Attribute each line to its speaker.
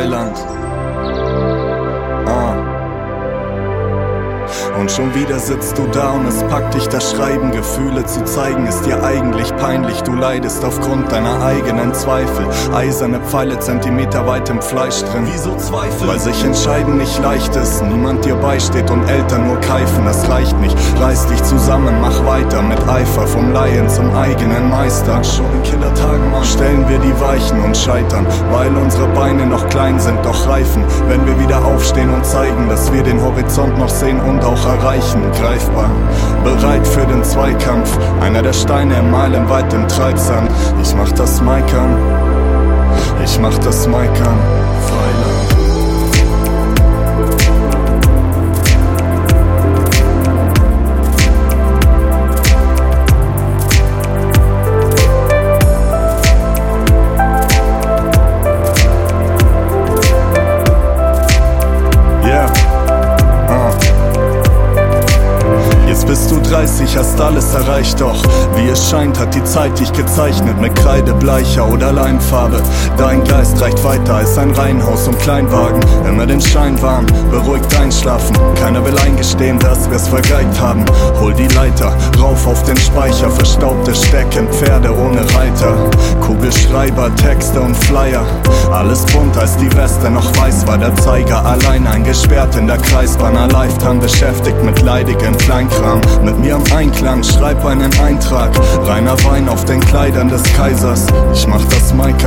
Speaker 1: Freiland. Und schon wieder sitzt du da und es packt dich das Schreiben. Gefühle zu zeigen ist dir eigentlich peinlich. Du leidest aufgrund deiner eigenen Zweifel. Eiserne Pfeile Zentimeter weit im Fleisch drin.
Speaker 2: Wieso Zweifel?
Speaker 1: Weil sich entscheiden nicht leicht ist. Niemand dir beisteht und Eltern nur keifen. Das reicht nicht. Reiß dich zusammen, mach weiter mit Eifer. Vom Laien zum eigenen Meister.
Speaker 2: Schon in Kindertagen, Mann.
Speaker 1: Stellen wir die Weichen und scheitern, weil unsere Beine noch klein sind, doch reifen. Wenn wir wieder aufstehen und zeigen, dass wir den Horizont noch sehen und auch erreichen, greifbar. Bereit für den Zweikampf, einer der Steine im Meilenweit im Treibsand. Ich mach das Mic an, ich mach das Mic an, Freiland. Bist du 30, hast alles erreicht, doch wie es scheint, hat die Zeit dich gezeichnet mit Kreide, Bleicher oder Leimfarbe. Dein Geist reicht weiter als ein Reihenhaus und Kleinwagen. Immer den Schein warm, beruhigt einschlafen. Keiner will eingestehen, dass wir's vergeigt haben. Hol die Leiter, rauf auf den Speicher, verstaubte Stecken, Pferde ohne Reiter. Kugelschreiber, Texte und Flyer. Alles bunt, als die Weste noch weiß war. Der Zeiger allein eingesperrt in der Kreisbahn. A Lifetime beschäftigt mit leidigem Kleinkram. Mit mir im Einklang, schreib einen Eintrag. Reiner Wein auf den Kleidern des Kaisers. Ich mach das Mic